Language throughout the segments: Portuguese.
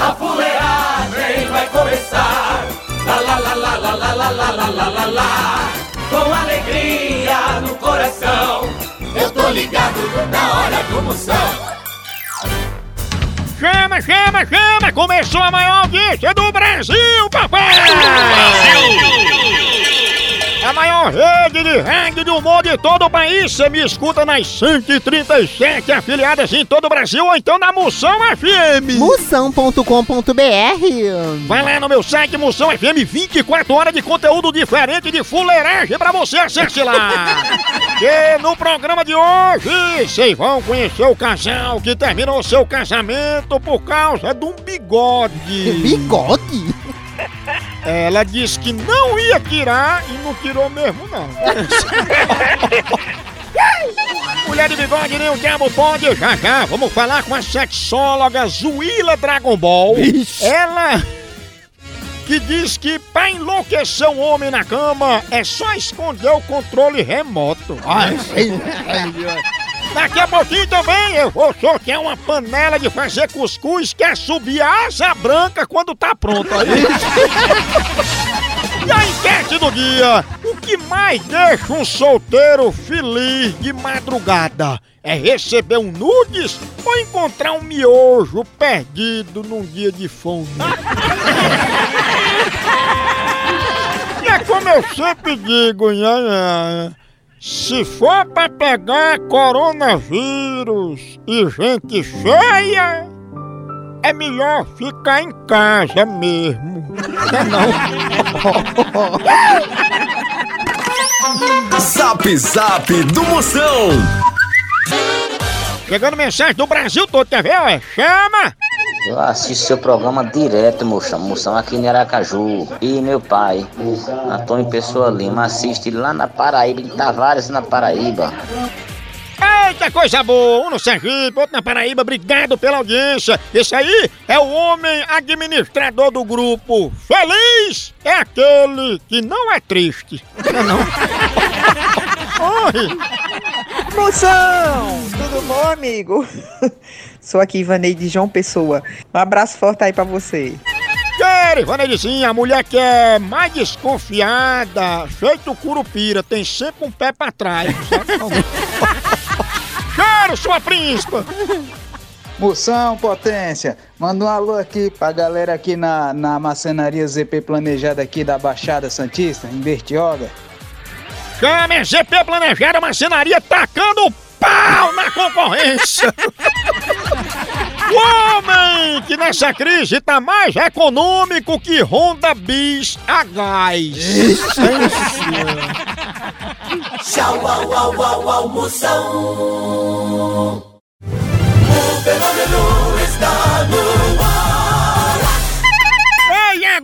A fuleagem vai começar. Lá lá lá lá lá lá lá lá lá lá lá lá. Com alegria no coração, eu tô ligado na hora do Moção. Chama, chama, chama! Começou a maior audiência do Brasil, papai! A maior rede de rádio de humor de todo o país. Você me escuta nas 137 afiliadas em todo o Brasil ou então na Moção FM. Moção.com.br Vai lá no meu site Moção FM, 24 horas de conteúdo diferente de fuleiragem pra você, acesse lá. e no programa de hoje, vocês vão conhecer o casal que terminou seu casamento por causa de um bigode. Bigode? Ela disse que não ia tirar e não tirou mesmo, não. Mulher de bigode, nem o diabo pode. Já já, vamos falar com a sexóloga Zuila Dragon Ball. Ela que diz que pra enlouquecer um homem na cama é só esconder o controle remoto. Ai, Daqui a pouquinho também eu vou sortear uma panela de fazer cuscuz que é subir a asa branca quando tá pronta. E a enquete do dia: o que mais deixa um solteiro feliz de madrugada? É receber um nudes ou encontrar um miojo perdido num dia de fome? E é como eu sempre digo, nha, nha, se for pra pegar coronavírus e gente feia, é melhor ficar em casa mesmo. Zap Zap do Moção. Chegando mensagem do Brasil todo, quer ver? Ué? Chama! Eu assisto seu programa direto, moção. Moção aqui em Aracaju. E meu pai, Antônio Pessoa Lima, assiste lá na Paraíba, em Tavares, na Paraíba. Eita, coisa boa! Um no Sergipe, outro na Paraíba, obrigado pela audiência. Esse aí é o homem administrador do grupo. Feliz é aquele que não é triste. Não é não? Oi! Moção! Tudo bom, amigo? Sou aqui, Ivaneide João Pessoa. Um abraço forte aí pra você. Quero, Ivanelizinha, a mulher que é mais desconfiada, feito curupira, tem sempre um pé pra trás. Quero, sua príncipa! Moção, potência! Manda um alô aqui pra galera aqui na, na maçonaria ZP planejada aqui da Baixada Santista, em Bertioga. Chame ZP Planejada Marcenaria tacando pau na concorrência! O homem que nessa crise tá mais econômico que Honda Bis a gás. Tchau, au, au, au, au, Moção. O fenômeno está no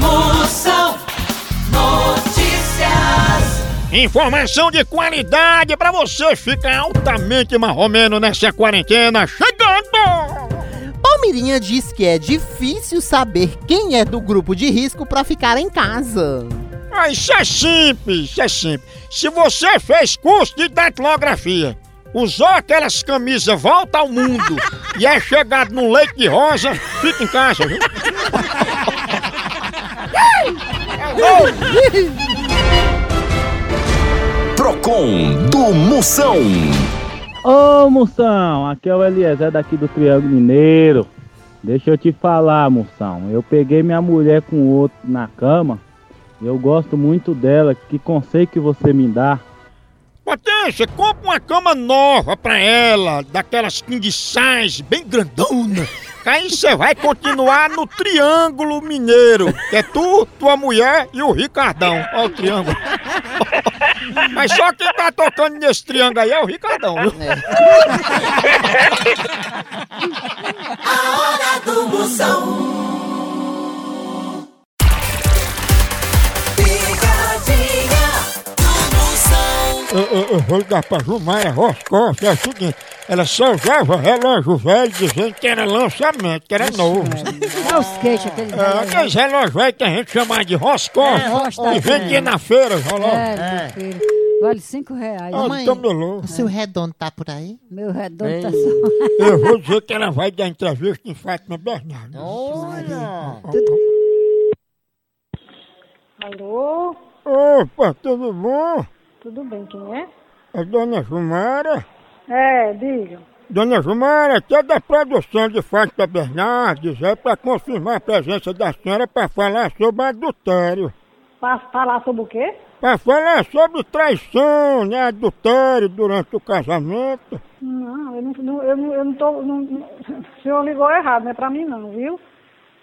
Moção Notícias. Informação de qualidade pra você ficar altamente marromeno nessa quarentena. Chegando! Palmirinha diz que é difícil saber quem é do grupo de risco pra ficar em casa. Ah, isso é simples, isso é simples. Se você fez curso de datilografia, usou aquelas camisas volta ao mundo e é chegado num leite de rosa, fica em casa, viu? Procon do Moção. Ô Moção, aqui é o Eliezer daqui do Triângulo Mineiro. Deixa eu te falar, Moção. Eu peguei minha mulher com outro na cama. Eu gosto muito dela. Que conselho que você me dá? Potência, compra uma cama nova pra ela, daquelas king size, bem grandona. Aí você vai continuar no Triângulo Mineiro, que é tu, tua mulher e o Ricardão. Ó o triângulo. Mas só quem tá tocando nesse triângulo aí é o Ricardão, viu? A hora do Moção. Picadinha. Eu, eu- vou ligar pra Jumara Roscoff, é o seguinte, ela só usava relógio velho dizendo que era lançamento, que era novo. É os queixos, aquele É, aqueles relógios velhos que a gente chama de Roscoff, É, Roscoff, e vendia é. na feira, os relógios. É, meu filho. Vale cinco reais. Ah, Mãe. camelô. O seu redondo tá por aí? Meu redondo tá só. Eu vou dizer que ela vai dar entrevista em Fátima Bernardo. Alô? Opa, tudo bom? Tudo bem, quem é? É Dona Jumara? É, diga. Dona Jumara, aqui é da produção de Fátima Bernardes, é para confirmar a presença da senhora para falar sobre adultério. Pra falar sobre o quê? Para falar sobre traição, né, adultério durante o casamento. Não, eu não, eu não, eu não tô. não- o senhor ligou errado, não é pra mim não, viu?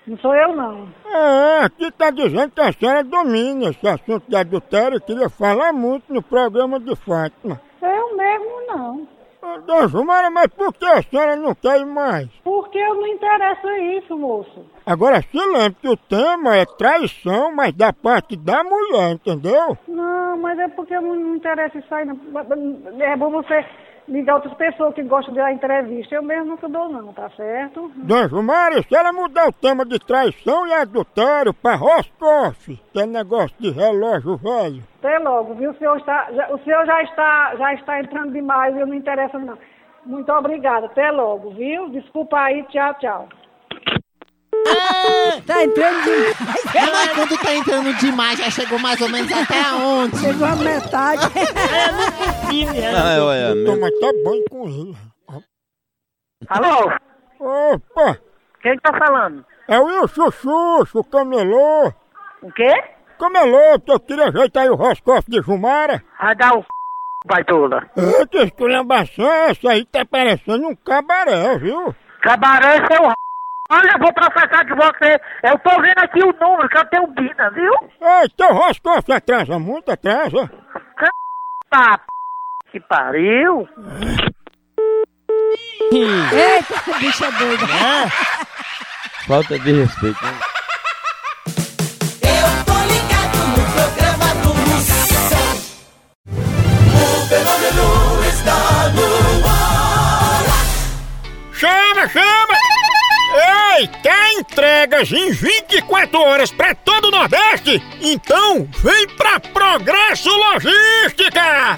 Não sou eu não. É, aqui tá dizendo que a senhora domina esse assunto de adultério e queria falar muito no programa de Fátima. Eu mesmo não. Ah, Dona Jumara, mas por que a senhora não quer ir mais? Porque eu não interesso isso, moço. Agora se lembre que o tema é traição, mas da parte da mulher, entendeu? Não, mas é porque eu não me interesso isso aí. Não. É bom você ligar outras pessoas que gostam de dar entrevista. Eu mesmo nunca dou não, tá certo? Dona Jumara, se ela mudar o tema de traição e adultério pra Roscoff, que é negócio de relógio velho, Até logo, viu? O senhor, está, já, o senhor já, está, já está entrando demais e eu não interessa não. Muito obrigada. Até logo, viu? Desculpa aí. Tchau, tchau. Tá entrando de... Mas quando tá entrando demais, já chegou mais ou menos até aonde? Chegou a metade. Toma até banho com ele. Alô? Opa, Quem tá falando? é o Wilson Xuxo, o camelô. O quê? Camelô, que eu queria ajeitar aí o Roscoff de Jumara. Vai dar o baitola. É, que esculhambação é essa aí? Tá parecendo um cabaré, viu? Cabaré, seu Olha, eu vou processar de você. Eu tô vendo aqui o número que eu tenho Bina, viu? Ei, teu Roscoff atrasa muito, atrasa. Tá, que pariu. Eita, bicha doida. Falta de respeito. Eu tô ligado no programa do Moção. O fenômeno está no ar. Chama, chama! Ei, quer entregas em 24 horas pra todo o Nordeste? Então vem pra Progresso Logística!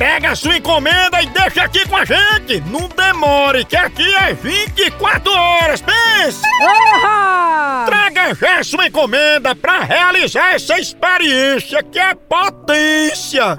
Pega a sua encomenda e deixa aqui com a gente. Não demore, que aqui é 24 horas. Pense! Aham. Traga já sua encomenda para realizar essa experiência que é potência.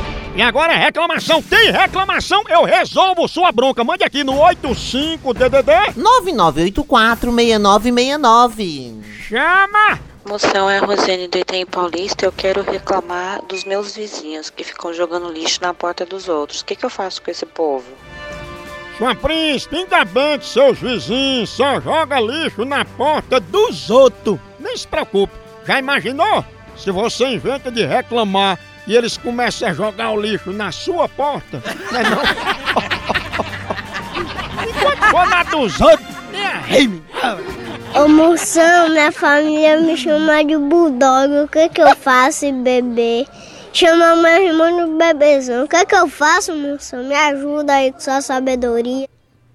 E agora é reclamação. Tem reclamação? Eu resolvo sua bronca. Mande aqui no 85DDD. 9984-6969. Chama! Moção é a Rosane do Itaim Paulista. Eu quero reclamar dos meus vizinhos que ficam jogando lixo na porta dos outros. O que, que eu faço com esse povo? Sua príncipe, ainda bem que seus vizinhos só jogam lixo na porta dos outros. Nem se preocupe. Já imaginou? Se você inventa de reclamar e eles começam a jogar o lixo na sua porta, não é não? Enquanto for na dos outros, nem. Ô moção, minha família me chama de bulldog. O que que eu faço, bebê? Chama meu irmão de bebezão. O que que eu faço, moção? Me ajuda aí com sua sabedoria.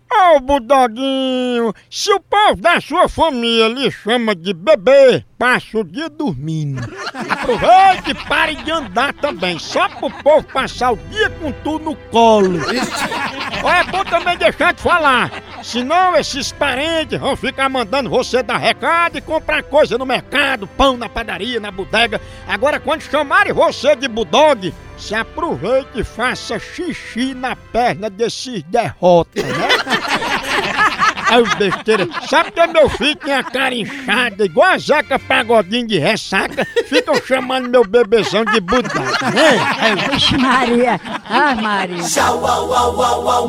Ô, Budoguinho, se o povo da sua família lhe chama de bebê, passa o dia dormindo. Aproveite e pare de andar também, só pro povo passar o dia com tu no colo. É bom também deixar de falar, senão esses parentes vão ficar mandando você dar recado e comprar coisa no mercado, pão na padaria, na bodega. Agora, quando chamarem você de Budog, se aproveite e faça xixi na perna desses derrotas, né? Aí os besteira. Sabe que meu filho tem a cara inchada, igual a Zeca Pagodinho de ressaca, ficam chamando meu bebezão de Budog, né? Vixe Maria. Ah, Maria. Tchau, au, au, au, au,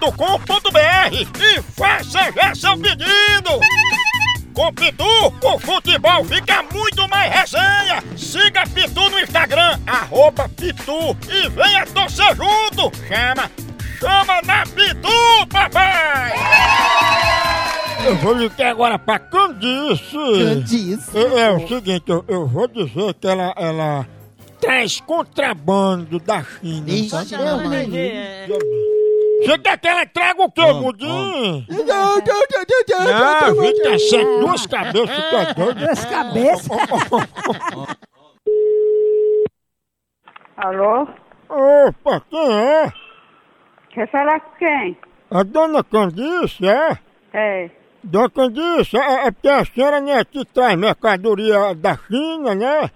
loja.pitu.com.br e faça já seu pedido. Com Pitu, o futebol fica muito mais resenha. Siga Pitu no Instagram, arroba Pitu e venha torcer junto. Chama, chama na Pitu, papai! Eu vou ligar agora pra Candice. Candice. É, é o seguinte, eu, eu vou dizer que ela, ela traz contrabando da China. Tá? meu Deus. Você quer que ela traga o quê, Mudinho? Não, 27, duas cabeças, tu é doido? Duas cabeças? Alô? Opa, quem é? Quer falar com quem? A dona Candice, é? É. Dona Candice, é, é porque a senhora né, que traz mercadoria da China, né?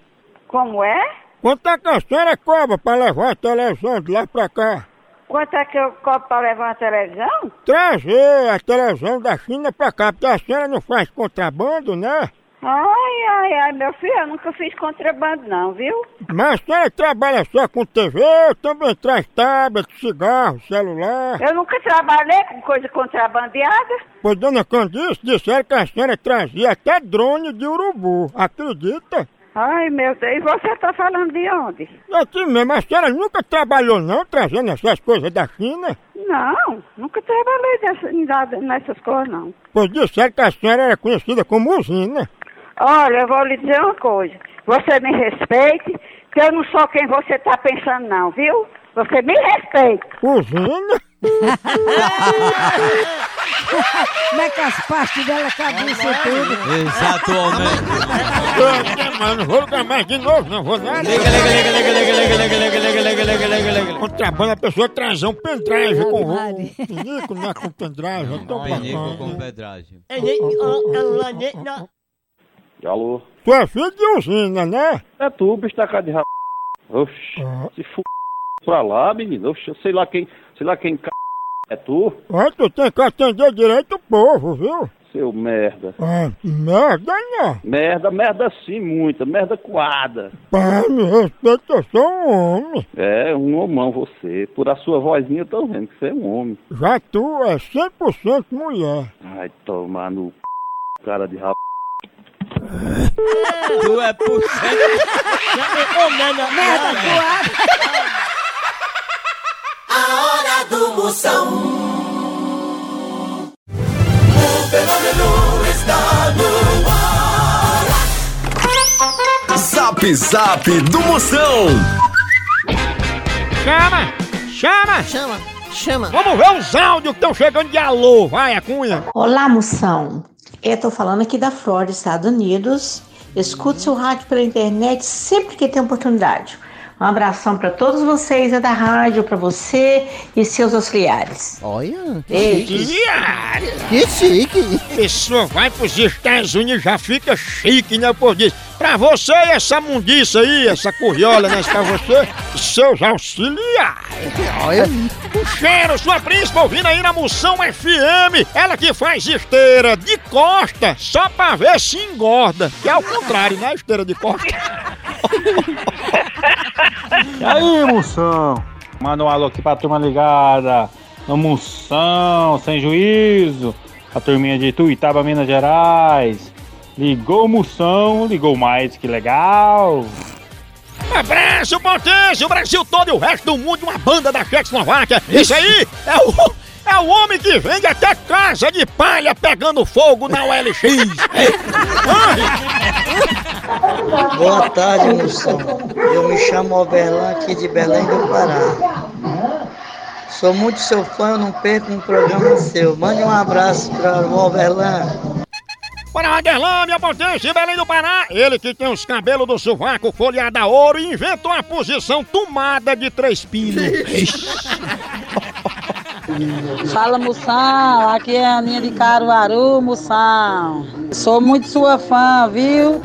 Como é? Quanto é que a senhora cobra pra levar a televisão de lá pra cá? Quanto é que eu cobro pra levar uma televisão? Trazer a televisão da China pra cá, porque a senhora não faz contrabando, né? Ai, ai, ai, meu filho, eu nunca fiz contrabando não, viu? Mas a senhora trabalha só com TV, também traz tablet, cigarro, celular. Eu nunca trabalhei com coisa contrabandeada. Pois dona Candice disseram que a senhora trazia até drone de urubu, acredita? Ai, meu Deus, e você tá falando de onde? Aqui mesmo, a senhora nunca trabalhou não trazendo essas coisas da China? Não, nunca trabalhei dessa, nessas coisas, não. Pois disseram que a senhora era conhecida como usina. Olha, eu vou lhe dizer uma coisa. Você me respeite, que eu não sou quem você tá pensando, não, viu? Você me respeita. Usina? Como é que as pastas dela cabem isso tudo? Exatamente. Mas não vou ligar mais de novo, não vou nada. Liga, liga, liga, liga, liga, liga, liga, liga, liga, liga, liga, liga, liga, liga. Contrabando, a pessoa trazer um pendrive com o Maria. pinico, né, com pendrive, é tão Penico com bacana. pedragem. Alô? Tu é filho de usina, né? É tu, bicho da cara de rabo. Oxi, se f... pra lá, menino. Oxi, eu sei lá quem, sei lá quem c... É tu? Ó, tu tem que atender direito o povo, viu? Seu merda. Ah, merda não. Merda, merda sim, muita. Merda coada. Pai, me respeita, eu sou um homem. É, um homão você. Por a sua vozinha eu tô vendo que você é um homem. Já tu é 100% mulher. Ai, tomar no c... cara de rabo. Tu é por Ô, merda, merda, A hora do Moção. O fenômeno está no ar. Zap Zap do Moção. Chama! Chama! Chama! Chama! Vamos ver os áudios que estão chegando de alô. Vai, a cunha. Olá, moção. Eu tô falando aqui da Flórida, Estados Unidos. Escuto seu rádio pela internet sempre que tem oportunidade. Um abração para todos vocês é da rádio, para você e seus auxiliares. Olha! Beijos. Que chique! Pessoa vai pros Estados Unidos já fica chique, né? Por disso. Pra você e essa mundiça aí, essa curriola, né? Pra você e seus auxiliares. Olha! O cheiro, sua príncipe ouvindo aí na Moção FM. Ela que faz esteira de costa só pra ver se engorda. Que é o contrário, né? Esteira de costa. E aí, moção? Manda um alô aqui pra turma ligada. No moção, sem juízo. A turminha de Tuitaba, Minas Gerais. Ligou moção, ligou mais, que legal. Abraço, potência, o Brasil todo e o resto do mundo, uma banda da Tchecoslováquia. Isso aí é o, é o homem que vende até casa de palha pegando fogo na OLX. Boa tarde, moção. Eu me chamo Overlan aqui de Belém do Pará. Sou muito seu fã, eu não perco um programa seu. Mande um abraço para o Overlan. Para Madelã, minha potência, Belém do Pará. Ele que tem os cabelos do sovaco folheado a ouro e inventou a posição tomada de três pinos. Fala, Moção. Aqui é a Aninha de Caruaru, Moção. Sou muito sua fã, viu?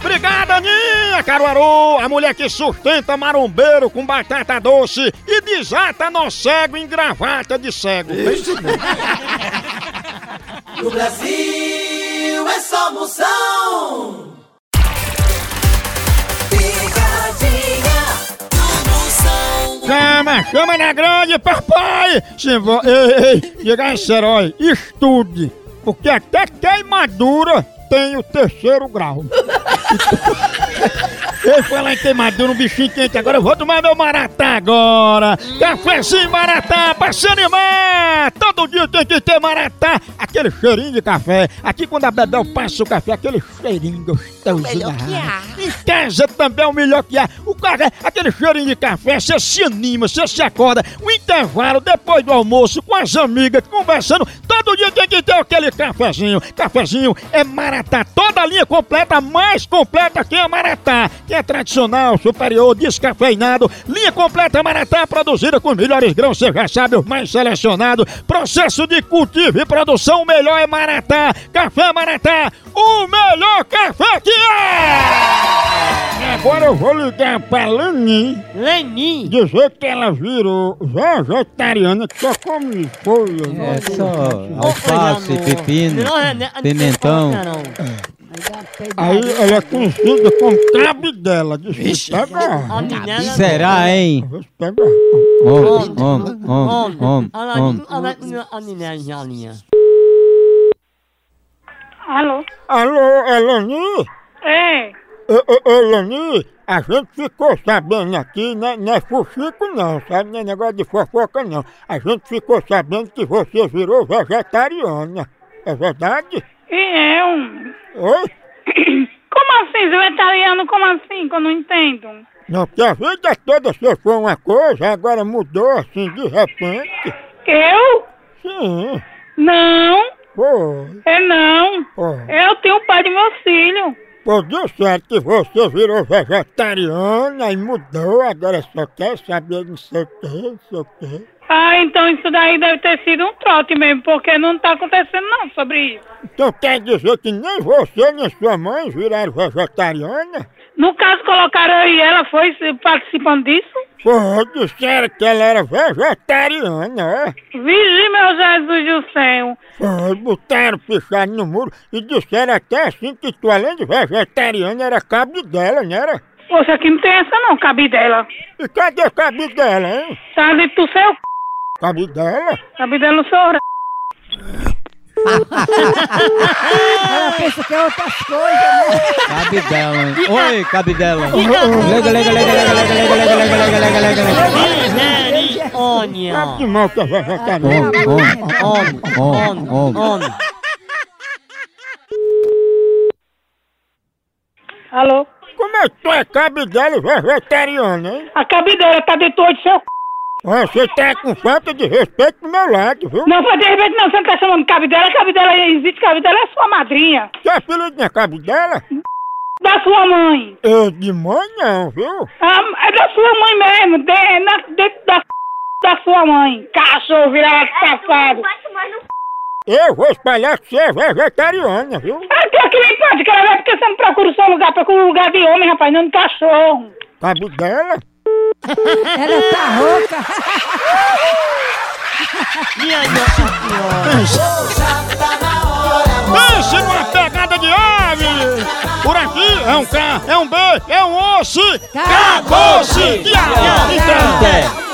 Obrigada, Aninha Caruaru, a mulher que sustenta marombeiro com batata doce e desata nó cego em gravata de cego. No Brasil é só Moção. Chama, chama na grande, papai! Se vo... Ei, ei, diga esse herói, estude, porque até queimadura tem o terceiro grau. Eu falar em queimadura, um bichinho quente agora, eu vou tomar meu maratá agora! Cafézinho maratá pra se animar! Todo dia tem que ter maratá! Aquele cheirinho de café. Aqui quando a Bebel passa o café, aquele cheirinho gostoso. melhor da que há. Em casa também é o melhor que há. O cara, aquele cheirinho de café, você se anima, você se acorda. O intervalo, depois do almoço, com as amigas, conversando. Todo dia tem que ter aquele cafezinho. Cafezinho é Maratá. Toda a linha completa, mais completa que a Maratá. Que é tradicional, superior, descafeinado. Linha completa Maratá, produzida com os melhores grãos, você já sabe, os mais selecionados. Processo de cultivo e produção, o melhor é Maratá. Café Maratá, o melhor café que é! Agora eu vou ligar pra Leni. Leni? Dizer que ela virou vegetariana, que só come folha. É só alface, pepino, pimentão. Aí ela é conhecida como cabidela. Diz que pega. Será, hein? Pega. Homem, homem, homem, homem, homem. Alô? Alô, Elani? É. Ô, ô, ô, Elani, a gente ficou sabendo aqui, né, não é fuxico não, sabe? Não é negócio de fofoca não. A gente ficou sabendo que você virou vegetariana. É verdade? E eu? Oi? Como assim, vegetariano? Como assim? Que eu não entendo. Não, porque a vida toda você foi uma coisa, agora mudou assim de repente. Eu? Sim. Não. Foi. É não. Foi. Eu tenho o pai de meu filho. Pô, deu certo que você virou vegetariana e mudou, agora só quer saber não sei o que, não sei o que. Ah, então isso daí deve ter sido um trote mesmo, porque não tá acontecendo não sobre isso. Então quer dizer que nem você nem sua mãe viraram vegetariana? No caso, colocaram e ela, foi participando disso? Pô, disseram que ela era vegetariana, é? Vigi, meu Jesus do céu. Foi, botaram pichado no muro e disseram até assim que tu, além de vegetariana, era cabo dela, não era? Poxa, aqui não tem essa não, cabe dela. E cadê cabo dela, hein? Tá dentro do seu c... Cabe dela? Cabe dela no seu r... Ela pensa que é outras coisas, né? Cabidela, hein? Oi, cabidela. Lega, lega, lega, lega, lega, lega, lega, lega, lega, lega, lega. Misericórdia. Sabe que mal que é vegetariana? Homem, homem, homem, homem. Alô? Como é que tu é cabo dela e vegetariana, hein? A cabe dela tá dentro do seu c... Você tá com falta de respeito do meu lado, viu? Não, foi de repente não, você não tá chamando cabe dela, cabe dela existe, cabe dela é sua madrinha. Seu apelido não é cabo dela? Da sua mãe. Eu de mãe não, viu? Ah, é da sua mãe mesmo, de, na, dentro da da sua mãe. Cachorro virado safado. Eu vou espalhar que você é vegetariana, viu? Ah, que que me pode, cara, é porque você não procura o seu lugar, procura um lugar de homem, rapaz, não de cachorro. Cabo dela? Ela tá rouca. Minha nossa Pense numa pegada de ave! Por aqui é um K, é um B, é um osso! Acabou-se! Tchau!